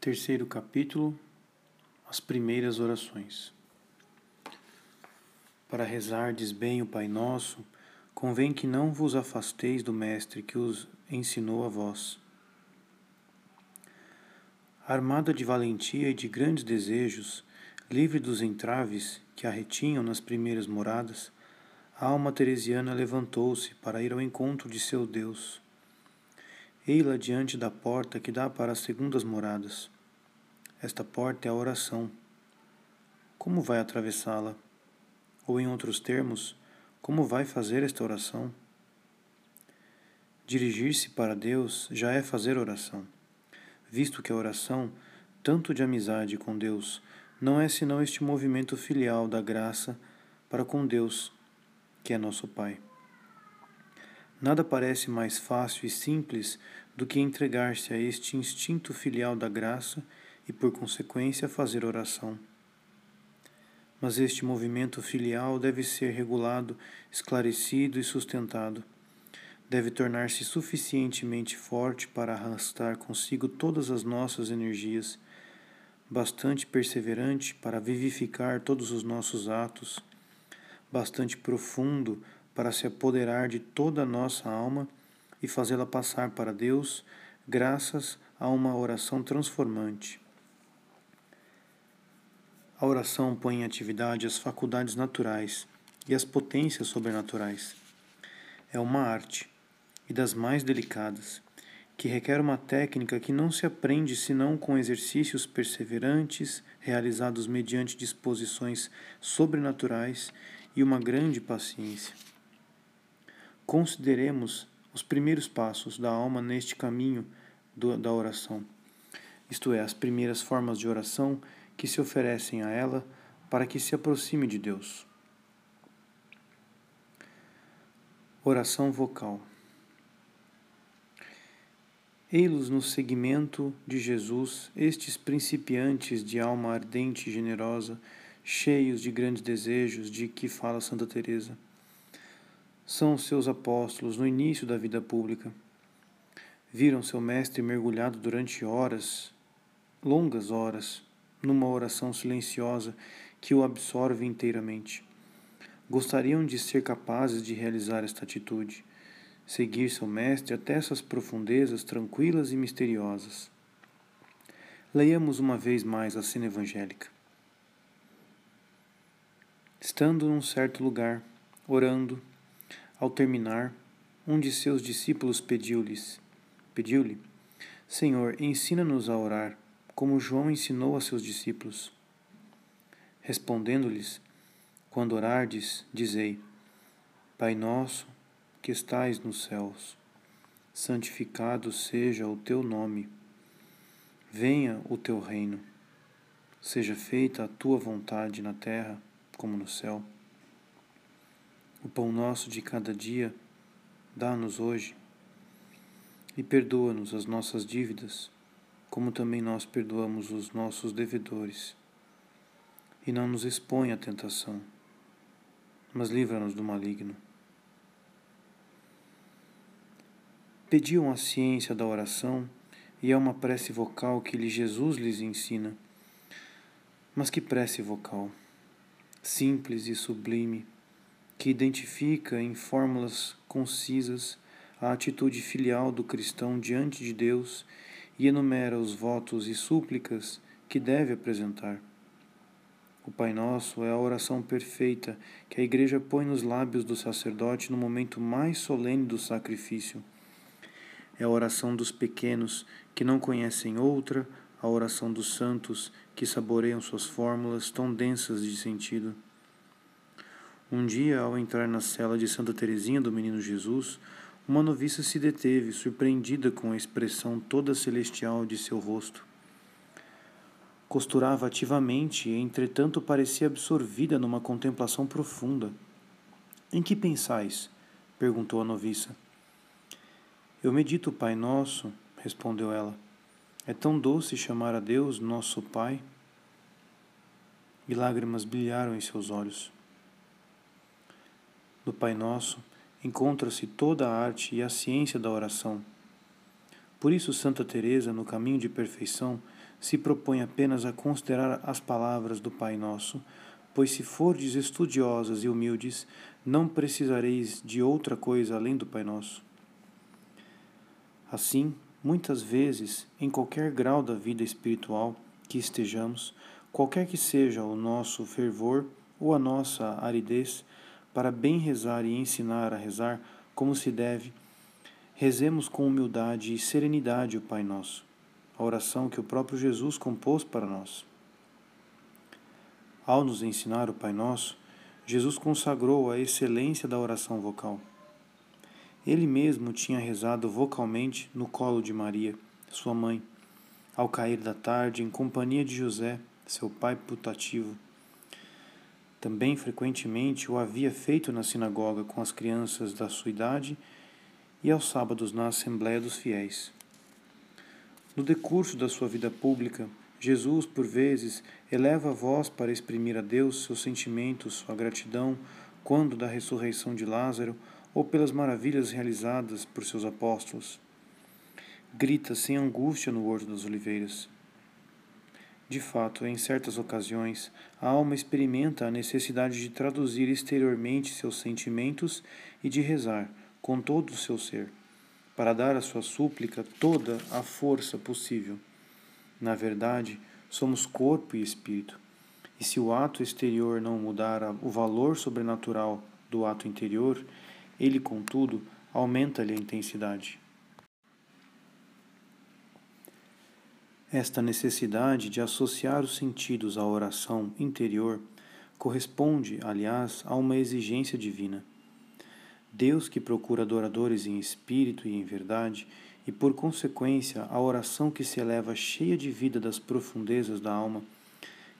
Terceiro capítulo As primeiras orações. Para rezardes bem o Pai Nosso, convém que não vos afasteis do Mestre que os ensinou a vós. Armada de valentia e de grandes desejos, livre dos entraves que a retinham nas primeiras moradas, a alma teresiana levantou-se para ir ao encontro de seu Deus. Ei-la diante da porta que dá para as segundas moradas. Esta porta é a oração. Como vai atravessá-la? Ou, em outros termos, como vai fazer esta oração? Dirigir-se para Deus já é fazer oração, visto que a oração, tanto de amizade com Deus, não é senão este movimento filial da graça para com Deus que é nosso Pai. Nada parece mais fácil e simples do que entregar-se a este instinto filial da graça e, por consequência, fazer oração. Mas este movimento filial deve ser regulado, esclarecido e sustentado. Deve tornar-se suficientemente forte para arrastar consigo todas as nossas energias, bastante perseverante para vivificar todos os nossos atos bastante profundo para se apoderar de toda a nossa alma e fazê-la passar para Deus, graças a uma oração transformante. A oração põe em atividade as faculdades naturais e as potências sobrenaturais. É uma arte, e das mais delicadas, que requer uma técnica que não se aprende senão com exercícios perseverantes realizados mediante disposições sobrenaturais e uma grande paciência. Consideremos os primeiros passos da alma neste caminho do, da oração, isto é, as primeiras formas de oração que se oferecem a ela para que se aproxime de Deus. Oração vocal. Ei-los no seguimento de Jesus, estes principiantes de alma ardente e generosa, cheios de grandes desejos de que fala Santa Teresa. São os seus apóstolos no início da vida pública. Viram seu mestre mergulhado durante horas, longas horas, numa oração silenciosa que o absorve inteiramente. Gostariam de ser capazes de realizar esta atitude, seguir seu mestre até essas profundezas tranquilas e misteriosas. Leiamos uma vez mais a cena evangélica. Estando num certo lugar, orando, ao terminar, um de seus discípulos pediu-lhes, pediu-lhe, Senhor, ensina-nos a orar, como João ensinou a seus discípulos. Respondendo-lhes, quando orardes, dizei: Pai nosso, que estais nos céus, santificado seja o teu nome. Venha o teu reino. Seja feita a tua vontade na terra como no céu. O pão nosso de cada dia dá-nos hoje e perdoa-nos as nossas dívidas, como também nós perdoamos os nossos devedores. E não nos expõe à tentação, mas livra-nos do maligno. Pediam a ciência da oração e é uma prece vocal que Jesus lhes ensina. Mas que prece vocal? simples e sublime, que identifica em fórmulas concisas a atitude filial do cristão diante de Deus e enumera os votos e súplicas que deve apresentar. O Pai Nosso é a oração perfeita que a Igreja põe nos lábios do sacerdote no momento mais solene do sacrifício. É a oração dos pequenos que não conhecem outra a oração dos santos que saboreiam suas fórmulas tão densas de sentido. Um dia, ao entrar na cela de Santa Teresinha do Menino Jesus, uma noviça se deteve, surpreendida com a expressão toda celestial de seu rosto. Costurava ativamente e, entretanto, parecia absorvida numa contemplação profunda. Em que pensais? perguntou a noviça. Eu medito o Pai Nosso, respondeu ela. É tão doce chamar a Deus nosso Pai. E lágrimas brilharam em seus olhos. No Pai Nosso encontra-se toda a arte e a ciência da oração. Por isso Santa Teresa, no caminho de perfeição, se propõe apenas a considerar as palavras do Pai Nosso, pois se fordes estudiosas e humildes, não precisareis de outra coisa além do Pai Nosso. Assim, muitas vezes, em qualquer grau da vida espiritual que estejamos, qualquer que seja o nosso fervor ou a nossa aridez, para bem rezar e ensinar a rezar como se deve, rezemos com humildade e serenidade o Pai Nosso, a oração que o próprio Jesus compôs para nós. Ao nos ensinar o Pai Nosso, Jesus consagrou a excelência da oração vocal. Ele mesmo tinha rezado vocalmente no colo de Maria, sua mãe, ao cair da tarde em companhia de José, seu pai putativo. Também frequentemente o havia feito na sinagoga com as crianças da sua idade e aos sábados na Assembleia dos Fiéis. No decurso da sua vida pública, Jesus, por vezes, eleva a voz para exprimir a Deus seus sentimentos, sua gratidão, quando da ressurreição de Lázaro ou pelas maravilhas realizadas por seus apóstolos. Grita sem angústia no Horto das Oliveiras. De fato, em certas ocasiões, a alma experimenta a necessidade de traduzir exteriormente seus sentimentos e de rezar, com todo o seu ser, para dar à sua súplica toda a força possível. Na verdade, somos corpo e espírito, e se o ato exterior não mudar o valor sobrenatural do ato interior, ele, contudo, aumenta-lhe a intensidade. Esta necessidade de associar os sentidos à oração interior corresponde, aliás, a uma exigência divina. Deus, que procura adoradores em espírito e em verdade, e por consequência a oração que se eleva cheia de vida das profundezas da alma,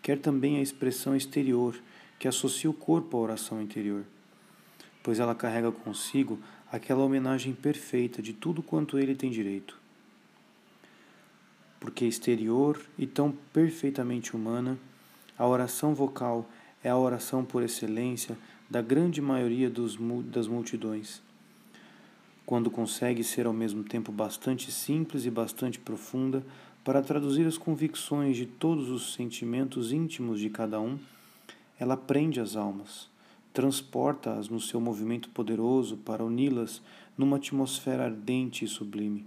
quer também a expressão exterior que associa o corpo à oração interior pois ela carrega consigo aquela homenagem perfeita de tudo quanto ele tem direito. Porque exterior e tão perfeitamente humana, a oração vocal é a oração por excelência da grande maioria dos, das multidões. Quando consegue ser ao mesmo tempo bastante simples e bastante profunda para traduzir as convicções de todos os sentimentos íntimos de cada um, ela prende as almas transporta-as no seu movimento poderoso para uni-las numa atmosfera ardente e sublime.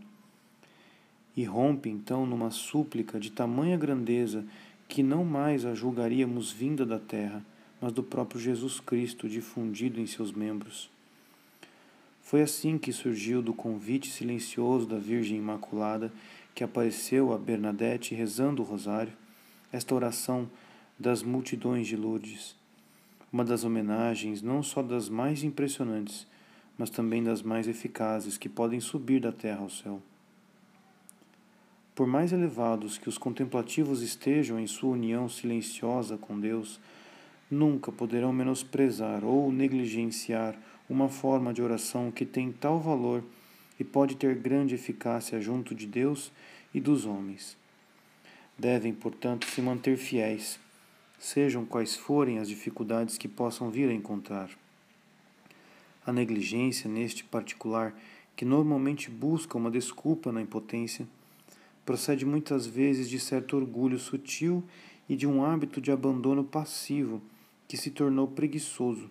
E rompe então numa súplica de tamanha grandeza que não mais a julgaríamos vinda da terra, mas do próprio Jesus Cristo difundido em seus membros. Foi assim que surgiu do convite silencioso da Virgem Imaculada que apareceu a Bernadette rezando o rosário, esta oração das multidões de Lourdes uma das homenagens não só das mais impressionantes, mas também das mais eficazes que podem subir da terra ao céu. Por mais elevados que os contemplativos estejam em sua união silenciosa com Deus, nunca poderão menosprezar ou negligenciar uma forma de oração que tem tal valor e pode ter grande eficácia junto de Deus e dos homens. Devem, portanto, se manter fiéis sejam quais forem as dificuldades que possam vir a encontrar. A negligência, neste particular, que normalmente busca uma desculpa na impotência, procede muitas vezes de certo orgulho sutil e de um hábito de abandono passivo que se tornou preguiçoso.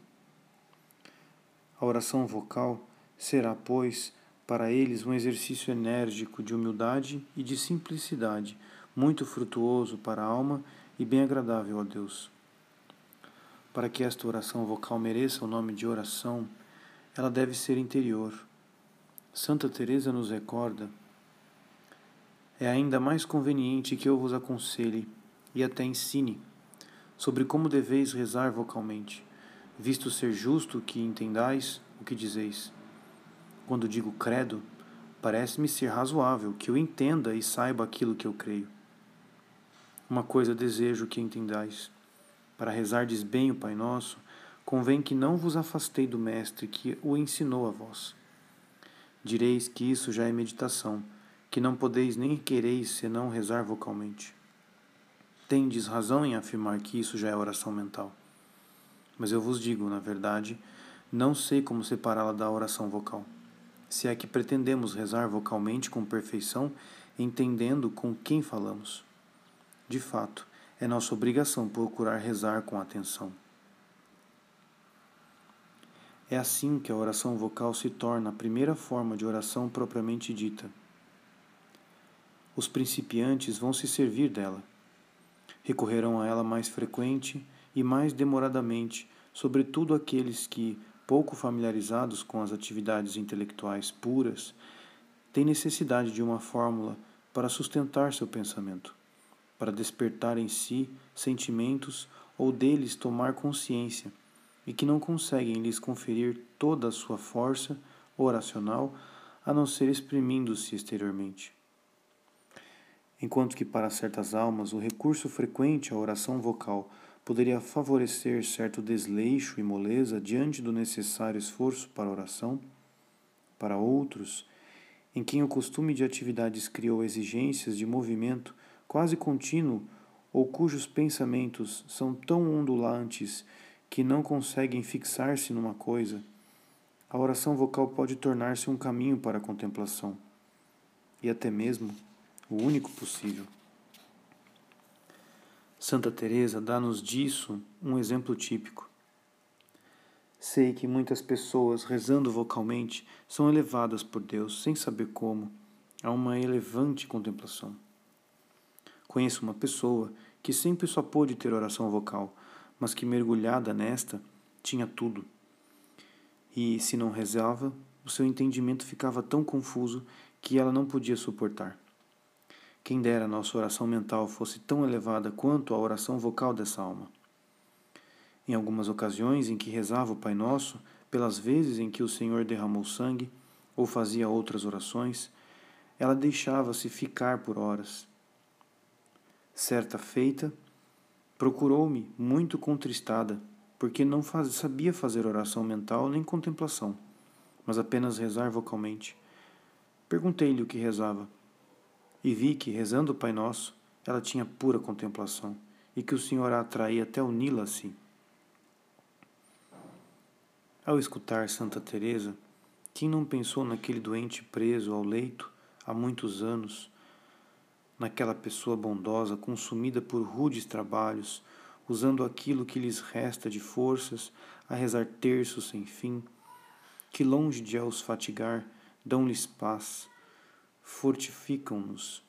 A oração vocal será, pois, para eles um exercício enérgico de humildade e de simplicidade, muito frutuoso para a alma e bem agradável a Deus. Para que esta oração vocal mereça o nome de oração, ela deve ser interior. Santa Teresa nos recorda: É ainda mais conveniente que eu vos aconselhe e até ensine sobre como deveis rezar vocalmente, visto ser justo que entendais o que dizeis. Quando digo credo, parece-me ser razoável que eu entenda e saiba aquilo que eu creio. Uma coisa desejo que entendais. Para rezardes bem o Pai Nosso, convém que não vos afastei do Mestre que o ensinou a vós. Direis que isso já é meditação, que não podeis nem quereis senão rezar vocalmente. Tendes razão em afirmar que isso já é oração mental. Mas eu vos digo, na verdade, não sei como separá-la da oração vocal. Se é que pretendemos rezar vocalmente com perfeição, entendendo com quem falamos. de fato, é nossa obrigação procurar rezar com atenção. É assim que a oração vocal se torna a primeira forma de oração propriamente dita. Os principiantes vão se servir dela. Recorrerão a ela mais frequente e mais demoradamente, sobretudo aqueles que, pouco familiarizados com as atividades intelectuais puras, têm necessidade de uma fórmula para sustentar seu pensamento, para despertar em si sentimentos ou deles tomar consciência, e que não conseguem lhes conferir toda a sua força oracional a não ser exprimindo-se exteriormente. Enquanto que para certas almas o recurso frequente à oração vocal poderia favorecer certo desleixo e moleza diante do necessário esforço para a oração, para outros, em quem o costume de atividades criou exigências de movimento quase contínuo ou cujos pensamentos são tão ondulantes que não conseguem fixar-se numa coisa, a oração vocal pode tornar-se um caminho para a contemplação. E até mesmo o único possível. Santa Teresa dá-nos disso um exemplo típico. Sei que muitas pessoas rezando vocalmente são elevadas por Deus sem saber como a uma elevante contemplação. Conheço uma pessoa que sempre só pôde ter oração vocal, mas que mergulhada nesta tinha tudo. E se não rezava, o seu entendimento ficava tão confuso que ela não podia suportar. Quem dera nossa oração mental fosse tão elevada quanto a oração vocal dessa alma. Em algumas ocasiões em que rezava o Pai Nosso, pelas vezes em que o Senhor derramou sangue ou fazia outras orações, ela deixava-se ficar por horas. Certa feita, procurou-me muito contristada, porque não faz, sabia fazer oração mental nem contemplação, mas apenas rezar vocalmente. Perguntei-lhe o que rezava e vi que, rezando o Pai Nosso, ela tinha pura contemplação e que o Senhor a atraía até uni-la a si. Ao escutar Santa Teresa, quem não pensou naquele doente preso ao leito há muitos anos, naquela pessoa bondosa consumida por rudes trabalhos, usando aquilo que lhes resta de forças a rezar terços sem fim, que longe de os fatigar, dão-lhes paz, fortificam-nos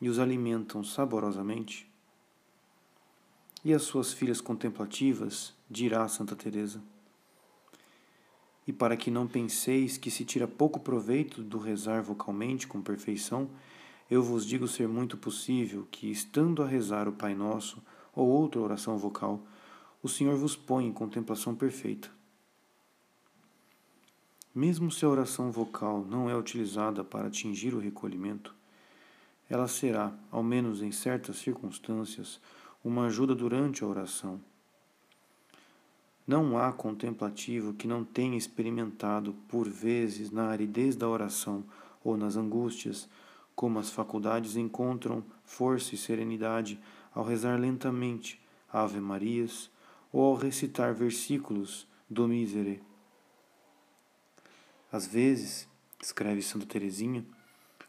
e os alimentam saborosamente? E as suas filhas contemplativas, dirá Santa Teresa. E para que não penseis que se tira pouco proveito do rezar vocalmente com perfeição, eu vos digo ser muito possível que, estando a rezar o Pai Nosso ou outra oração vocal, o Senhor vos põe em contemplação perfeita. Mesmo se a oração vocal não é utilizada para atingir o recolhimento, ela será, ao menos em certas circunstâncias, uma ajuda durante a oração. Não há contemplativo que não tenha experimentado, por vezes, na aridez da oração ou nas angústias, como as faculdades encontram força e serenidade ao rezar lentamente Ave Marias ou ao recitar versículos do Miserere. Às vezes, escreve Santa Teresinha,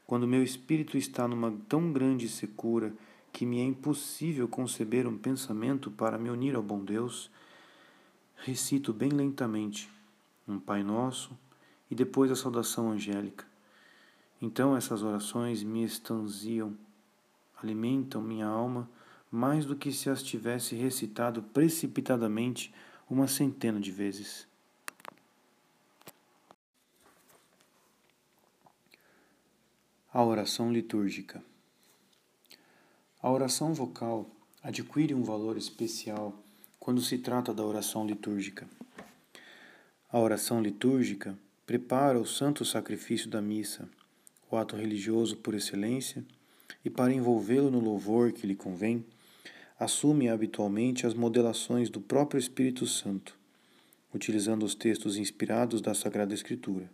quando meu espírito está numa tão grande secura que me é impossível conceber um pensamento para me unir ao bom Deus, recito bem lentamente um Pai Nosso e depois a saudação angélica. Então essas orações me estanziam, alimentam minha alma mais do que se as tivesse recitado precipitadamente uma centena de vezes. A oração litúrgica. A oração vocal adquire um valor especial quando se trata da oração litúrgica. A oração litúrgica prepara o santo sacrifício da missa, o ato religioso por excelência, e para envolvê-lo no louvor que lhe convém, assume habitualmente as modelações do próprio Espírito Santo, utilizando os textos inspirados da Sagrada Escritura.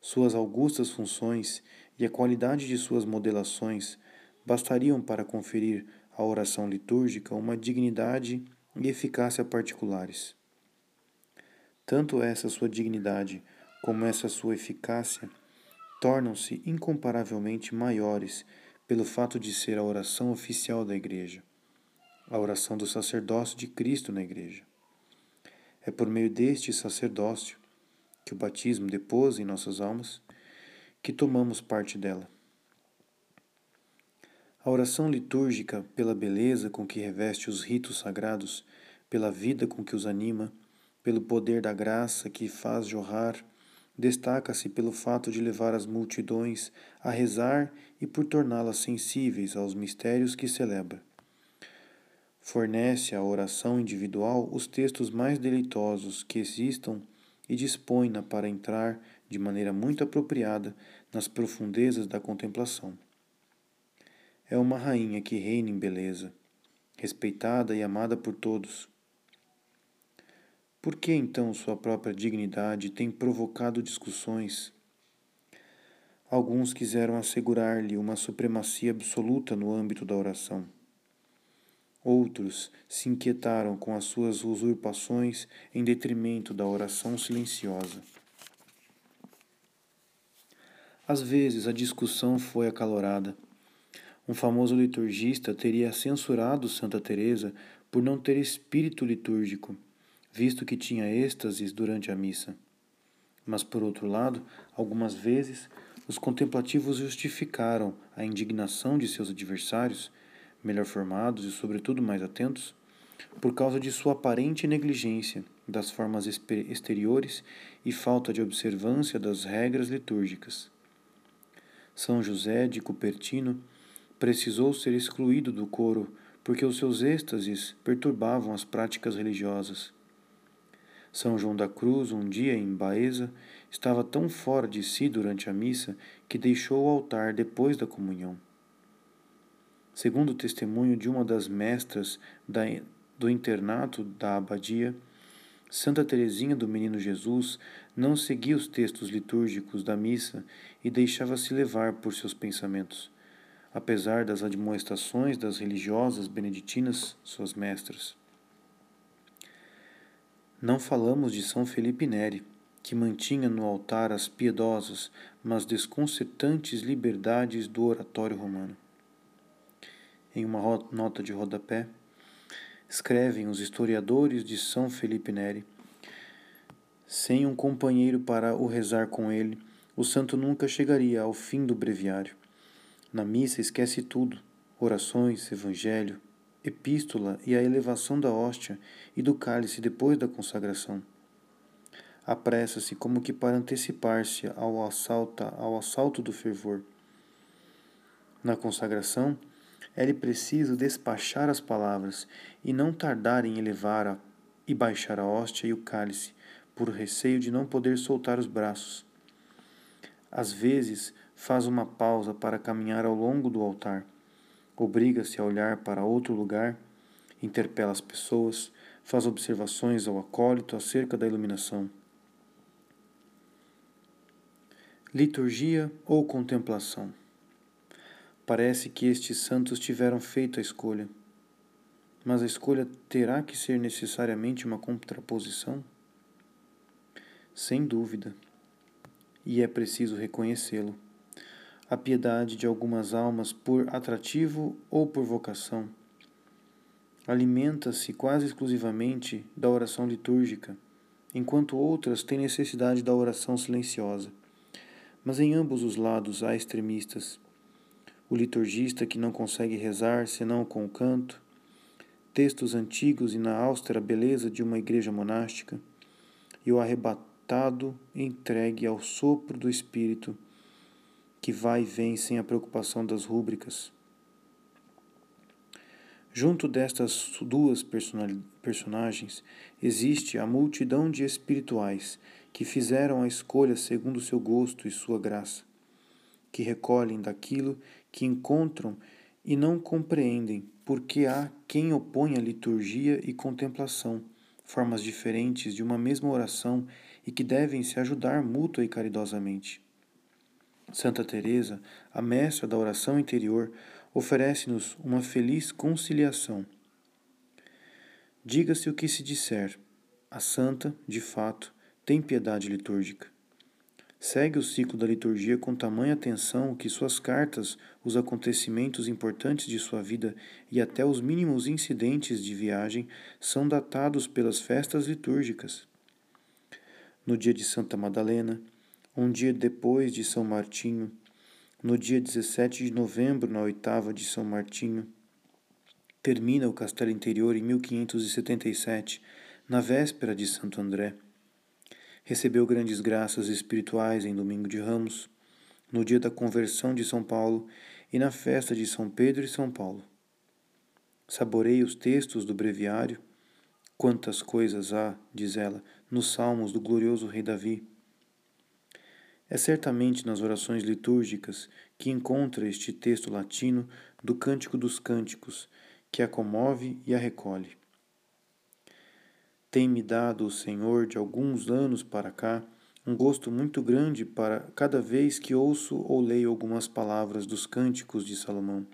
Suas augustas funções e a qualidade de suas modelações bastariam para conferir à oração litúrgica uma dignidade e eficácia particulares. Tanto essa sua dignidade como essa sua eficácia tornam-se incomparavelmente maiores pelo fato de ser a oração oficial da Igreja, a oração do sacerdócio de Cristo na Igreja. É por meio deste sacerdócio que o batismo depôs em nossas almas que tomamos parte dela. A oração litúrgica, pela beleza com que reveste os ritos sagrados, pela vida com que os anima, pelo poder da graça que faz jorrar, destaca-se pelo fato de levar as multidões a rezar e por torná-las sensíveis aos mistérios que celebra. Fornece à oração individual os textos mais deleitosos que existam e dispõe-na para entrar, de maneira muito apropriada, nas profundezas da contemplação. É uma rainha que reina em beleza, respeitada e amada por todos. Por que então sua própria dignidade tem provocado discussões? Alguns quiseram assegurar-lhe uma supremacia absoluta no âmbito da oração. Outros se inquietaram com as suas usurpações em detrimento da oração silenciosa. Às vezes a discussão foi acalorada. Um famoso liturgista teria censurado Santa Teresa por não ter espírito litúrgico, visto que tinha êxtases durante a missa. Mas por outro lado, algumas vezes os contemplativos justificaram a indignação de seus adversários, melhor formados e sobretudo mais atentos, por causa de sua aparente negligência das formas exteriores e falta de observância das regras litúrgicas. São José de Cupertino precisou ser excluído do coro porque os seus êxtases perturbavam as práticas religiosas. São João da Cruz, um dia em Baeza, estava tão fora de si durante a missa que deixou o altar depois da comunhão. Segundo o testemunho de uma das mestras da, do internato da abadia, Santa Teresinha do Menino Jesus não seguia os textos litúrgicos da missa e deixava-se levar por seus pensamentos, apesar das admoestações das religiosas beneditinas, suas mestras. Não falamos de São Felipe Neri, que mantinha no altar as piedosas, mas desconcertantes liberdades do oratório romano. Em uma nota de rodapé, escrevem os historiadores de São Felipe Neri. Sem um companheiro para o rezar com ele, o santo nunca chegaria ao fim do breviário. Na missa esquece tudo: orações, evangelho, epístola e a elevação da hóstia e do cálice depois da consagração. Apressa-se como que para antecipar-se ao assalto, ao assalto do fervor. Na consagração, é-lhe preciso despachar as palavras e não tardar em elevar a, e baixar a hóstia e o cálice, por receio de não poder soltar os braços. Às vezes, faz uma pausa para caminhar ao longo do altar, obriga-se a olhar para outro lugar, interpela as pessoas, faz observações ao acólito acerca da iluminação. Liturgia ou contemplação? Parece que estes santos tiveram feito a escolha. Mas a escolha terá que ser necessariamente uma contraposição? Sem dúvida. E é preciso reconhecê-lo. A piedade de algumas almas, por atrativo ou por vocação, alimenta-se quase exclusivamente da oração litúrgica, enquanto outras têm necessidade da oração silenciosa. Mas em ambos os lados há extremistas o liturgista que não consegue rezar senão com o canto, textos antigos e na austera beleza de uma igreja monástica, e o arrebatado entregue ao sopro do Espírito, que vai e vem sem a preocupação das rúbricas. Junto destas duas personagens existe a multidão de espirituais que fizeram a escolha segundo seu gosto e sua graça, que recolhem daquilo que encontram e não compreendem porque há quem opõe a liturgia e contemplação, formas diferentes de uma mesma oração e que devem se ajudar mútua e caridosamente. Santa Teresa, a mestra da oração interior, oferece-nos uma feliz conciliação. Diga-se o que se disser, a santa, de fato, tem piedade litúrgica. Segue o ciclo da liturgia com tamanha atenção que suas cartas, os acontecimentos importantes de sua vida e até os mínimos incidentes de viagem são datados pelas festas litúrgicas. No dia de Santa Madalena, um dia depois de São Martinho, no dia 17 de novembro, na oitava de São Martinho, termina o Castelo Interior em 1577, na véspera de Santo André. Recebeu grandes graças espirituais em Domingo de Ramos, no dia da conversão de São Paulo e na festa de São Pedro e São Paulo. Saborei os textos do breviário. Quantas coisas há, diz ela, nos salmos do glorioso rei Davi. É certamente nas orações litúrgicas que encontra este texto latino do Cântico dos Cânticos, que a comove e a recolhe. Tem-me dado o Senhor de alguns anos para cá um gosto muito grande para cada vez que ouço ou leio algumas palavras dos cânticos de Salomão.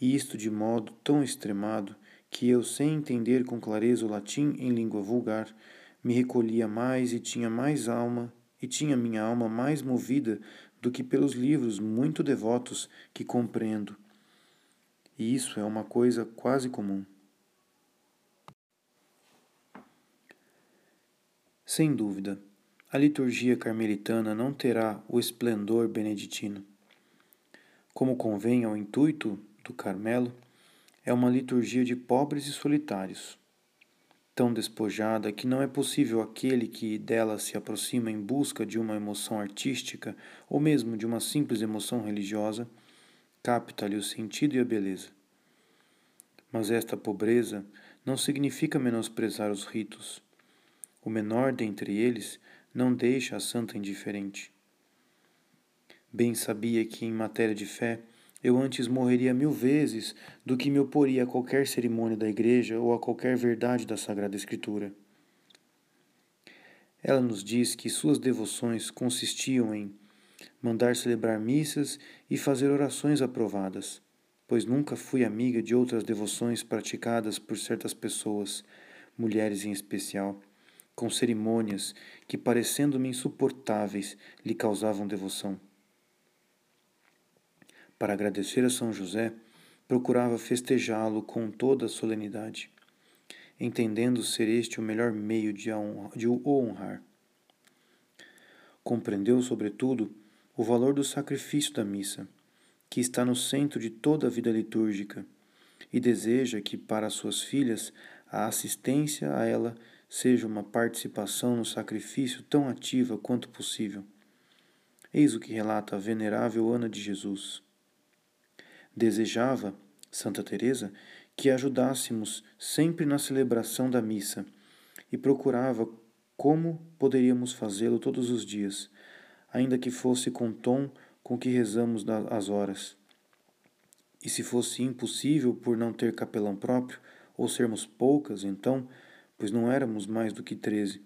E isto de modo tão extremado que eu, sem entender com clareza o latim em língua vulgar, me recolhia mais e tinha mais alma e tinha minha alma mais movida do que pelos livros muito devotos que compreendo. E isso é uma coisa quase comum. Sem dúvida, a liturgia carmelitana não terá o esplendor beneditino. Como convém ao intuito do Carmelo, é uma liturgia de pobres e solitários, tão despojada que não é possível aquele que dela se aproxima em busca de uma emoção artística ou mesmo de uma simples emoção religiosa, capta-lhe o sentido e a beleza. Mas esta pobreza não significa menosprezar os ritos o menor dentre eles não deixa a santa indiferente. Bem sabia que, em matéria de fé, eu antes morreria mil vezes do que me oporia a qualquer cerimônia da Igreja ou a qualquer verdade da Sagrada Escritura. Ela nos diz que suas devoções consistiam em mandar celebrar missas e fazer orações aprovadas, pois nunca fui amiga de outras devoções praticadas por certas pessoas, mulheres em especial com cerimônias que, parecendo-me insuportáveis, lhe causavam devoção. Para agradecer a São José, procurava festejá-lo com toda a solenidade, entendendo ser este o melhor meio de, de o honrar. Compreendeu, sobretudo, o valor do sacrifício da missa, que está no centro de toda a vida litúrgica, e deseja que, para suas filhas, a assistência a ela seja uma participação no sacrifício tão ativa quanto possível. Eis o que relata a venerável Ana de Jesus. Desejava, Santa Teresa, que ajudássemos sempre na celebração da missa e procurava como poderíamos fazê-lo todos os dias, ainda que fosse com tom com que rezamos as horas. E se fosse impossível por não ter capelão próprio, ou sermos poucas, então pois não éramos mais do que treze.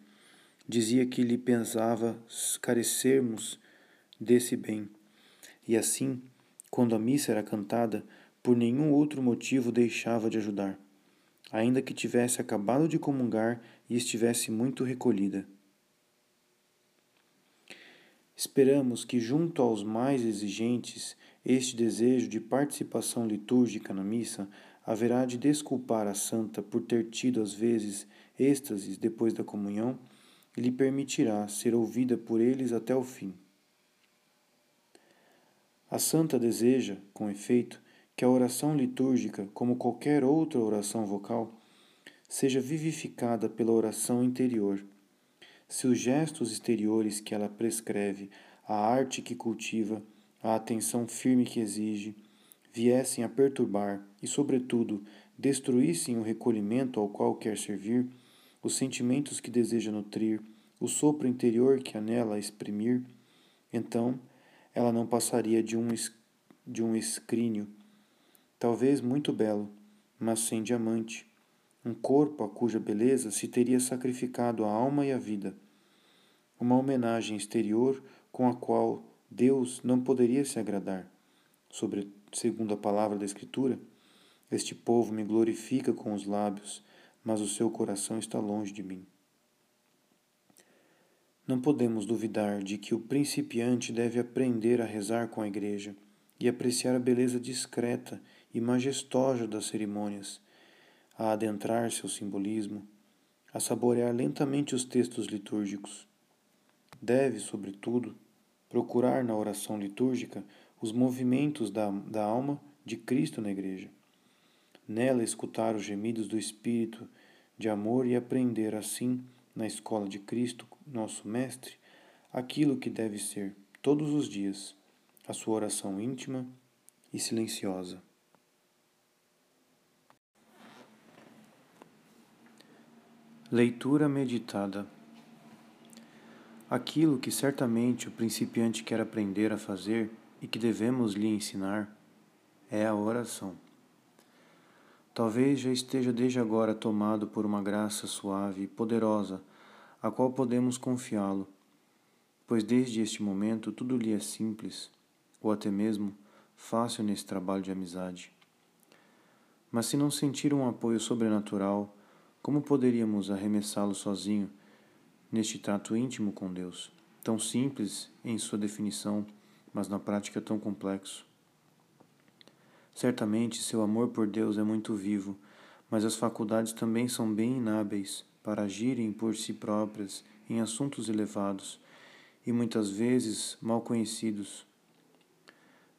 Dizia que lhe pensava carecermos desse bem. E assim, quando a missa era cantada, por nenhum outro motivo deixava de ajudar, ainda que tivesse acabado de comungar e estivesse muito recolhida. Esperamos que, junto aos mais exigentes, este desejo de participação litúrgica na missa haverá de desculpar a santa por ter tido às vezes êxtases depois da comunhão e lhe permitirá ser ouvida por eles até o fim. A santa deseja, com efeito, que a oração litúrgica, como qualquer outra oração vocal, seja vivificada pela oração interior. Se os gestos exteriores que ela prescreve, a arte que cultiva, a atenção firme que exige, viessem a perturbar e, sobretudo, destruíssem o recolhimento ao qual quer servir, os sentimentos que deseja nutrir, o sopro interior que anela exprimir, então ela não passaria de um, de um escrínio, talvez muito belo, mas sem diamante, um corpo a cuja beleza se teria sacrificado a alma e a vida, uma homenagem exterior com a qual Deus não poderia se agradar, sobre segundo a palavra da Escritura, este povo me glorifica com os lábios, mas o seu coração está longe de mim. Não podemos duvidar de que o principiante deve aprender a rezar com a Igreja e apreciar a beleza discreta e majestosa das cerimônias, a adentrar seu simbolismo, a saborear lentamente os textos litúrgicos. Deve, sobretudo, procurar na oração litúrgica os movimentos da, da alma de Cristo na Igreja. Nela escutar os gemidos do Espírito de amor e aprender assim, na escola de Cristo, nosso Mestre, aquilo que deve ser, todos os dias, a sua oração íntima e silenciosa. Leitura meditada. Aquilo que certamente o principiante quer aprender a fazer e que devemos lhe ensinar é a oração. Talvez já esteja desde agora tomado por uma graça suave e poderosa, a qual podemos confiá-lo, pois desde este momento tudo lhe é simples, ou até mesmo fácil nesse trabalho de amizade. Mas se não sentir um apoio sobrenatural, como poderíamos arremessá-lo sozinho neste trato íntimo com Deus, tão simples em sua definição, mas na prática tão complexo? Certamente seu amor por Deus é muito vivo, mas as faculdades também são bem inábeis para agirem por si próprias em assuntos elevados e muitas vezes mal conhecidos.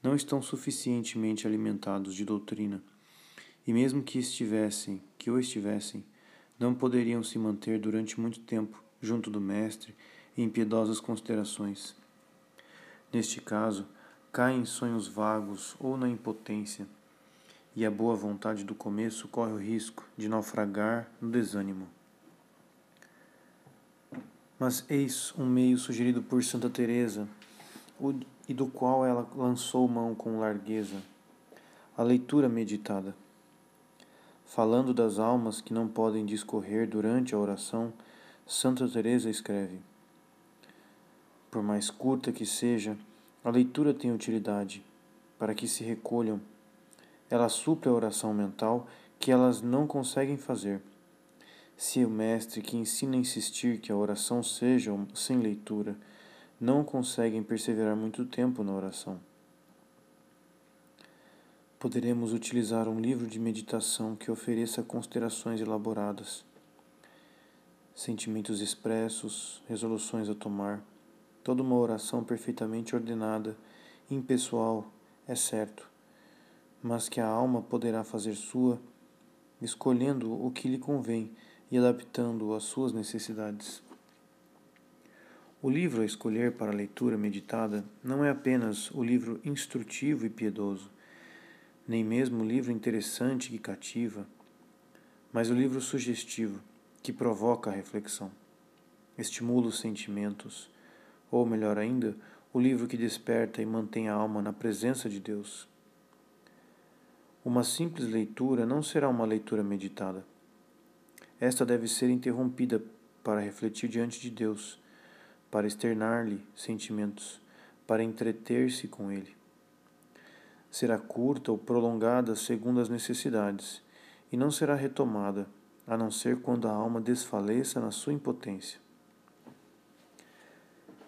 Não estão suficientemente alimentados de doutrina, e mesmo que estivessem, que o estivessem, não poderiam se manter durante muito tempo junto do Mestre em piedosas considerações. Neste caso, cai em sonhos vagos ou na impotência, e a boa vontade do começo corre o risco de naufragar no desânimo. Mas eis um meio sugerido por Santa Teresa, e do qual ela lançou mão com largueza, a leitura meditada. Falando das almas que não podem discorrer durante a oração, Santa Teresa escreve: Por mais curta que seja, a leitura tem utilidade para que se recolham. Ela supre a oração mental que elas não conseguem fazer. Se o mestre que ensina a insistir que a oração seja sem leitura, não conseguem perseverar muito tempo na oração. Poderemos utilizar um livro de meditação que ofereça considerações elaboradas, sentimentos expressos, resoluções a tomar Toda uma oração perfeitamente ordenada, impessoal, é certo, mas que a alma poderá fazer sua, escolhendo o que lhe convém e adaptando-o às suas necessidades. O livro a escolher para a leitura meditada não é apenas o livro instrutivo e piedoso, nem mesmo o livro interessante que cativa, mas o livro sugestivo que provoca a reflexão, estimula os sentimentos, ou melhor ainda, o livro que desperta e mantém a alma na presença de Deus. Uma simples leitura não será uma leitura meditada. Esta deve ser interrompida para refletir diante de Deus, para externar-lhe sentimentos, para entreter-se com Ele. Será curta ou prolongada segundo as necessidades, e não será retomada, a não ser quando a alma desfaleça na sua impotência.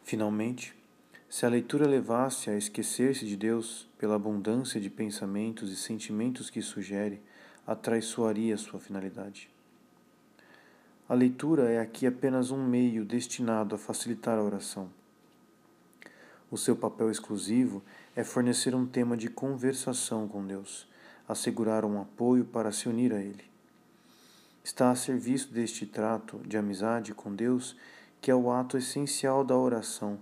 Finalmente, se a leitura levasse a esquecer-se de Deus pela abundância de pensamentos e sentimentos que sugere, atraiçoaria sua finalidade. A leitura é aqui apenas um meio destinado a facilitar a oração. O seu papel exclusivo é fornecer um tema de conversação com Deus, assegurar um apoio para se unir a Ele. Está a serviço deste trato de amizade com Deus que é o ato essencial da oração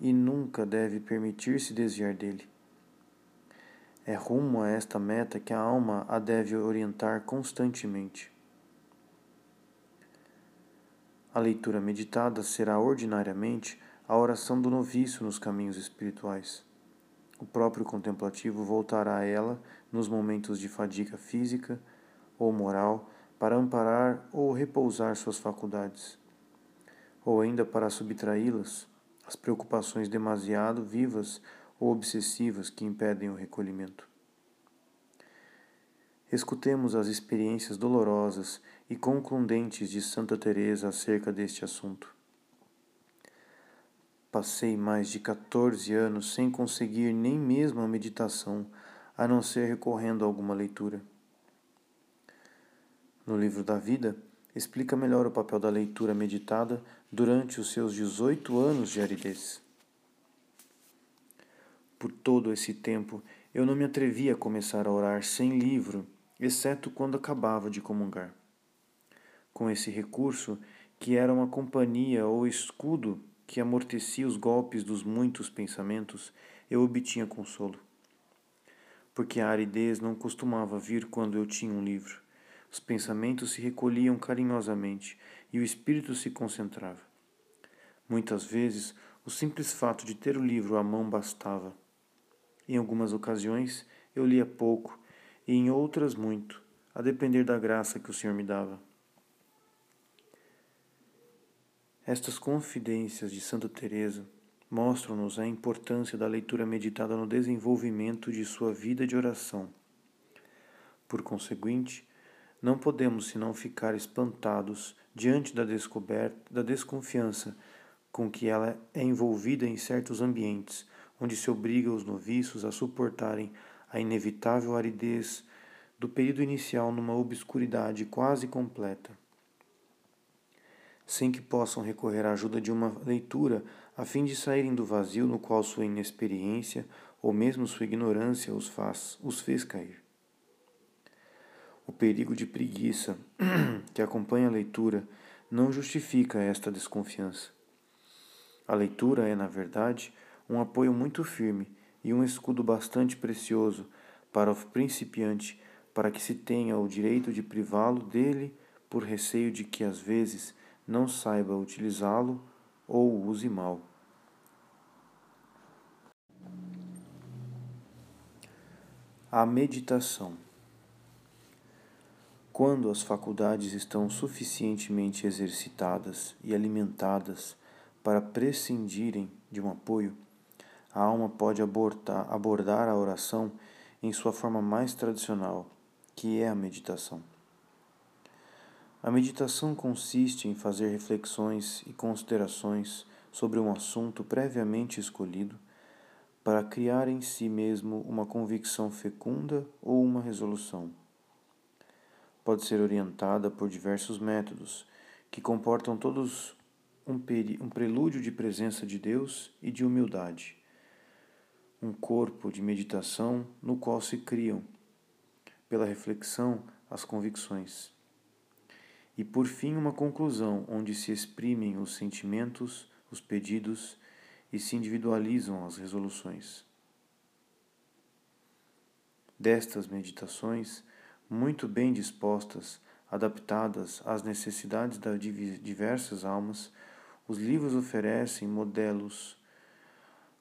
e nunca deve permitir-se desviar dele. É rumo a esta meta que a alma a deve orientar constantemente. A leitura meditada será ordinariamente a oração do noviço nos caminhos espirituais. O próprio contemplativo voltará a ela nos momentos de fadiga física ou moral para amparar ou repousar suas faculdades ou ainda para subtraí-las, as preocupações demasiado vivas ou obsessivas que impedem o recolhimento. Escutemos as experiências dolorosas e concludentes de Santa Teresa acerca deste assunto. Passei mais de 14 anos sem conseguir nem mesmo a meditação, a não ser recorrendo a alguma leitura. No livro da vida, explica melhor o papel da leitura meditada durante os seus 18 anos de aridez. Por todo esse tempo, eu não me atrevi a começar a orar sem livro, exceto quando acabava de comungar. Com esse recurso, que era uma companhia ou escudo que amortecia os golpes dos muitos pensamentos, eu obtinha consolo. Porque a aridez não costumava vir quando eu tinha um livro. Os pensamentos se recolhiam carinhosamente e o espírito se concentrava. Muitas vezes, o simples fato de ter o livro à mão bastava. Em algumas ocasiões, eu lia pouco e em outras muito, a depender da graça que o Senhor me dava. Estas confidências de Santa Teresa mostram-nos a importância da leitura meditada no desenvolvimento de sua vida de oração. Por conseguinte, não podemos senão ficar espantados diante da descoberta da desconfiança com que ela é envolvida em certos ambientes, onde se obriga os noviços a suportarem a inevitável aridez do período inicial numa obscuridade quase completa sem que possam recorrer à ajuda de uma leitura a fim de saírem do vazio no qual sua inexperiência ou mesmo sua ignorância os, faz, os fez cair. O perigo de preguiça que acompanha a leitura não justifica esta desconfiança. A leitura é, na verdade, um apoio muito firme e um escudo bastante precioso para o principiante, para que se tenha o direito de privá-lo dele por receio de que, às vezes, não saiba utilizá-lo ou o use mal. A meditação. Quando as faculdades estão suficientemente exercitadas e alimentadas para prescindirem de um apoio, a alma pode abordar, abordar a oração em sua forma mais tradicional, que é a meditação. A meditação consiste em fazer reflexões e considerações sobre um assunto previamente escolhido para criar em si mesmo uma convicção fecunda ou uma resolução. Pode ser orientada por diversos métodos, que comportam todos um, um prelúdio de presença de Deus e de humildade. Um corpo de meditação no qual se criam, pela reflexão, as convicções e por fim uma conclusão onde se exprimem os sentimentos, os pedidos e se individualizam as resoluções. Destas meditações, muito bem dispostas, adaptadas às necessidades das diversas almas, os livros oferecem modelos.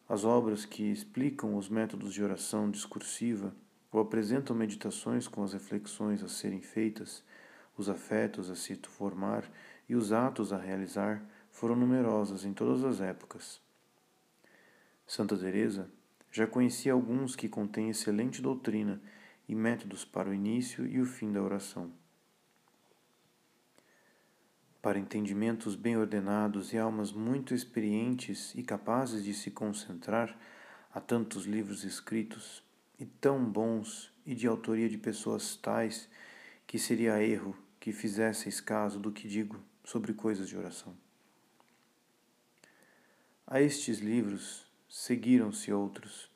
As obras que explicam os métodos de oração discursiva ou apresentam meditações com as reflexões a serem feitas os afetos a se formar e os atos a realizar foram numerosos em todas as épocas. Santa Teresa já conhecia alguns que contêm excelente doutrina e métodos para o início e o fim da oração. Para entendimentos bem ordenados e almas muito experientes e capazes de se concentrar, há tantos livros escritos e tão bons e de autoria de pessoas tais que seria erro que fizesseis caso do que digo sobre coisas de oração. A estes livros seguiram-se outros.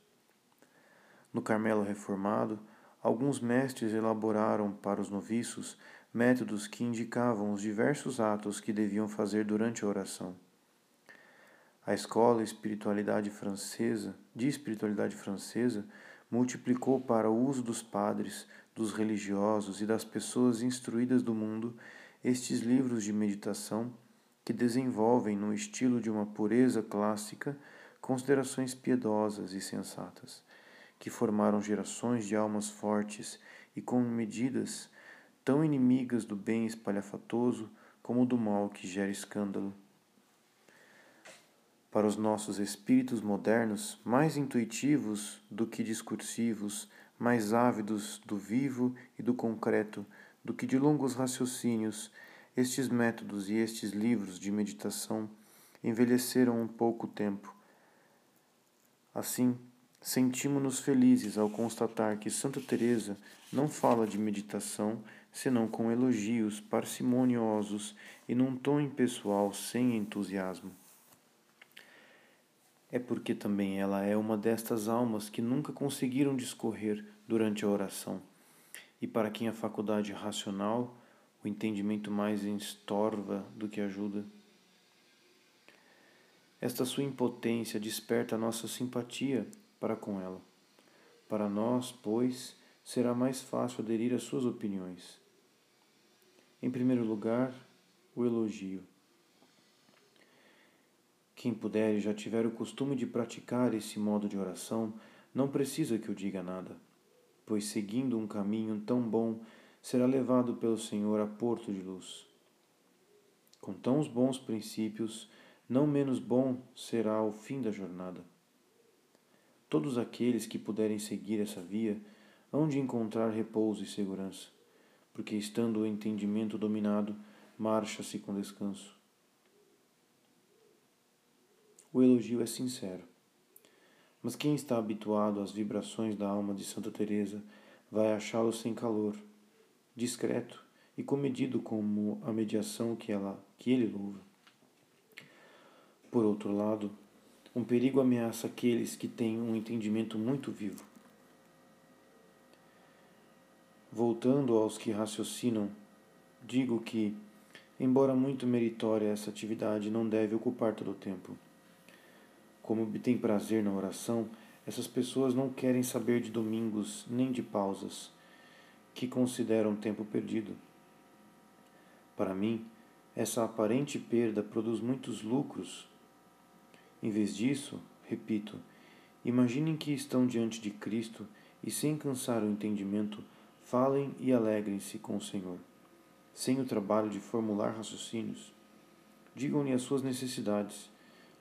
No Carmelo Reformado, alguns mestres elaboraram para os noviços métodos que indicavam os diversos atos que deviam fazer durante a oração. A escola espiritualidade francesa, de espiritualidade francesa, multiplicou para o uso dos padres dos religiosos e das pessoas instruídas do mundo estes livros de meditação que desenvolvem, no estilo de uma pureza clássica, considerações piedosas e sensatas, que formaram gerações de almas fortes e com medidas tão inimigas do bem espalhafatoso como do mal que gera escândalo. Para os nossos espíritos modernos, mais intuitivos do que discursivos, mais ávidos do vivo e do concreto do que de longos raciocínios, estes métodos e estes livros de meditação envelheceram um pouco tempo. Assim, sentimos-nos felizes ao constatar que Santa Teresa não fala de meditação senão com elogios parcimoniosos e num tom impessoal sem entusiasmo. É porque também ela é uma destas almas que nunca conseguiram discorrer durante a oração, e para quem a faculdade racional, o entendimento mais estorva do que ajuda. Esta sua impotência desperta nossa simpatia para com ela. Para nós, pois, será mais fácil aderir às suas opiniões. Em primeiro lugar, o elogio. Quem puder e já tiver o costume de praticar esse modo de oração, não precisa que eu diga nada, pois seguindo um caminho tão bom, será levado pelo Senhor a porto de luz. Com tão bons princípios, não menos bom será o fim da jornada. Todos aqueles que puderem seguir essa via hão de encontrar repouso e segurança, porque estando o entendimento dominado, marcha-se com descanso. O elogio é sincero. Mas quem está habituado às vibrações da alma de Santa Teresa vai achá-lo sem calor, discreto e comedido como a mediação que ela que ele louva. Por outro lado, um perigo ameaça aqueles que têm um entendimento muito vivo. Voltando aos que raciocinam, digo que, embora muito meritória essa atividade, não deve ocupar todo o tempo. Como obtém prazer na oração, essas pessoas não querem saber de domingos nem de pausas, que consideram tempo perdido. Para mim, essa aparente perda produz muitos lucros. Em vez disso, repito, imaginem que estão diante de Cristo e, sem cansar o entendimento, falem e alegrem-se com o Senhor, sem o trabalho de formular raciocínios. Digam-lhe as suas necessidades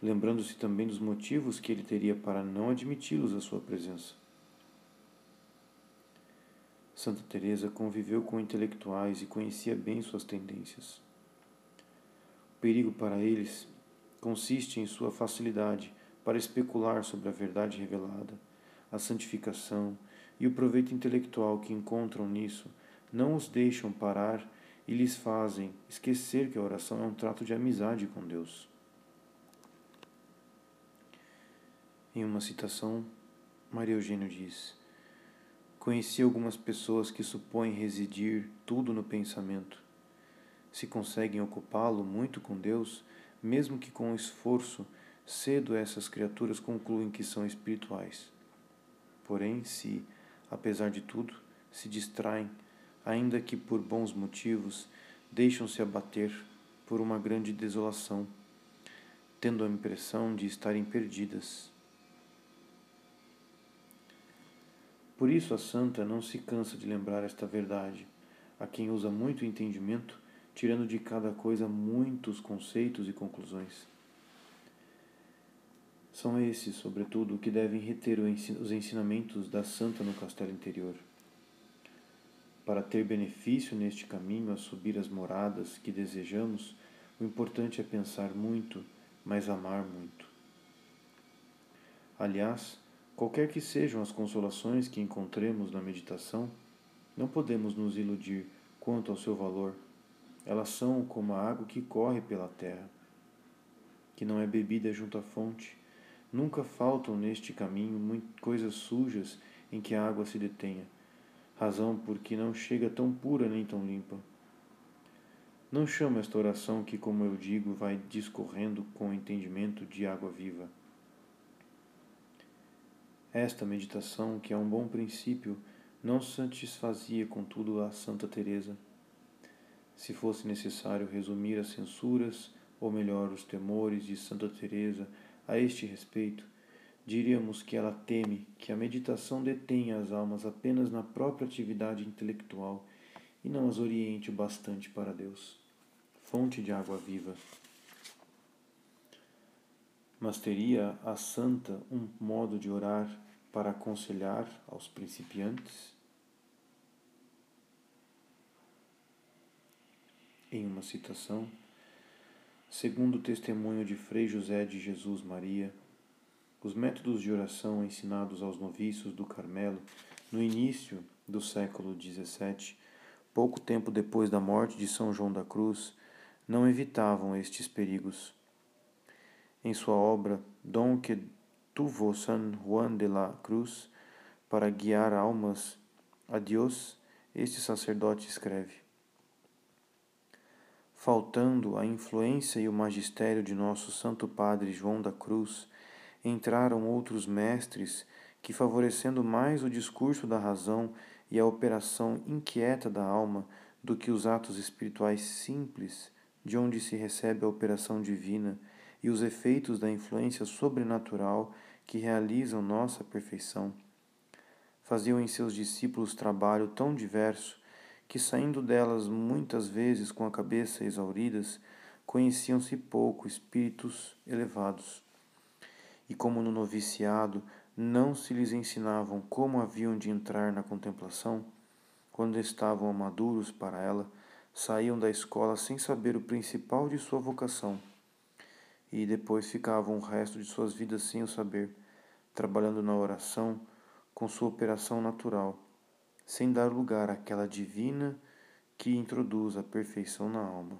lembrando-se também dos motivos que ele teria para não admiti-los à sua presença. Santa Teresa conviveu com intelectuais e conhecia bem suas tendências. O perigo para eles consiste em sua facilidade para especular sobre a verdade revelada, a santificação e o proveito intelectual que encontram nisso não os deixam parar e lhes fazem esquecer que a oração é um trato de amizade com Deus. Em uma citação, Maria Eugênio diz: Conheci algumas pessoas que supõem residir tudo no pensamento. Se conseguem ocupá-lo muito com Deus, mesmo que com esforço, cedo essas criaturas concluem que são espirituais. Porém, se, apesar de tudo, se distraem, ainda que por bons motivos, deixam-se abater por uma grande desolação, tendo a impressão de estarem perdidas Por isso a santa não se cansa de lembrar esta verdade, a quem usa muito entendimento, tirando de cada coisa muitos conceitos e conclusões. São esses, sobretudo, que devem reter os ensinamentos da santa no castelo interior. Para ter benefício neste caminho a subir as moradas que desejamos, o importante é pensar muito, mas amar muito. Aliás, Qualquer que sejam as consolações que encontremos na meditação, não podemos nos iludir quanto ao seu valor. Elas são como a água que corre pela terra, que não é bebida junto à fonte. Nunca faltam neste caminho coisas sujas em que a água se detenha, razão porque não chega tão pura nem tão limpa. Não chamo esta oração que, como eu digo, vai discorrendo com entendimento de água viva esta meditação, que é um bom princípio, não satisfazia, contudo, a Santa Teresa. Se fosse necessário resumir as censuras, ou melhor, os temores de Santa Teresa a este respeito, diríamos que ela teme que a meditação detenha as almas apenas na própria atividade intelectual e não as oriente o bastante para Deus, fonte de água viva. Mas teria a santa um modo de orar para aconselhar aos principiantes em uma citação, Segundo o testemunho de Frei José de Jesus Maria, os métodos de oração ensinados aos noviços do Carmelo no início do século XVII, pouco tempo depois da morte de São João da Cruz, não evitavam estes perigos. Em sua obra Don que tuvo San Juan de la Cruz para guiar almas a Deus, este sacerdote escreve: Faltando a influência e o magistério de nosso Santo Padre João da Cruz, entraram outros mestres que, favorecendo mais o discurso da razão e a operação inquieta da alma do que os atos espirituais simples, de onde se recebe a operação divina e os efeitos da influência sobrenatural que realizam nossa perfeição, faziam em seus discípulos trabalho tão diverso que, saindo delas muitas vezes com a cabeça exauridas, conheciam-se pouco espíritos elevados. E como no noviciado não se lhes ensinavam como haviam de entrar na contemplação, quando estavam maduros para ela, saíam da escola sem saber o principal de sua vocação, e depois ficavam o resto de suas vidas sem o saber, trabalhando na oração com sua operação natural sem dar lugar àquela divina que introduz a perfeição na alma.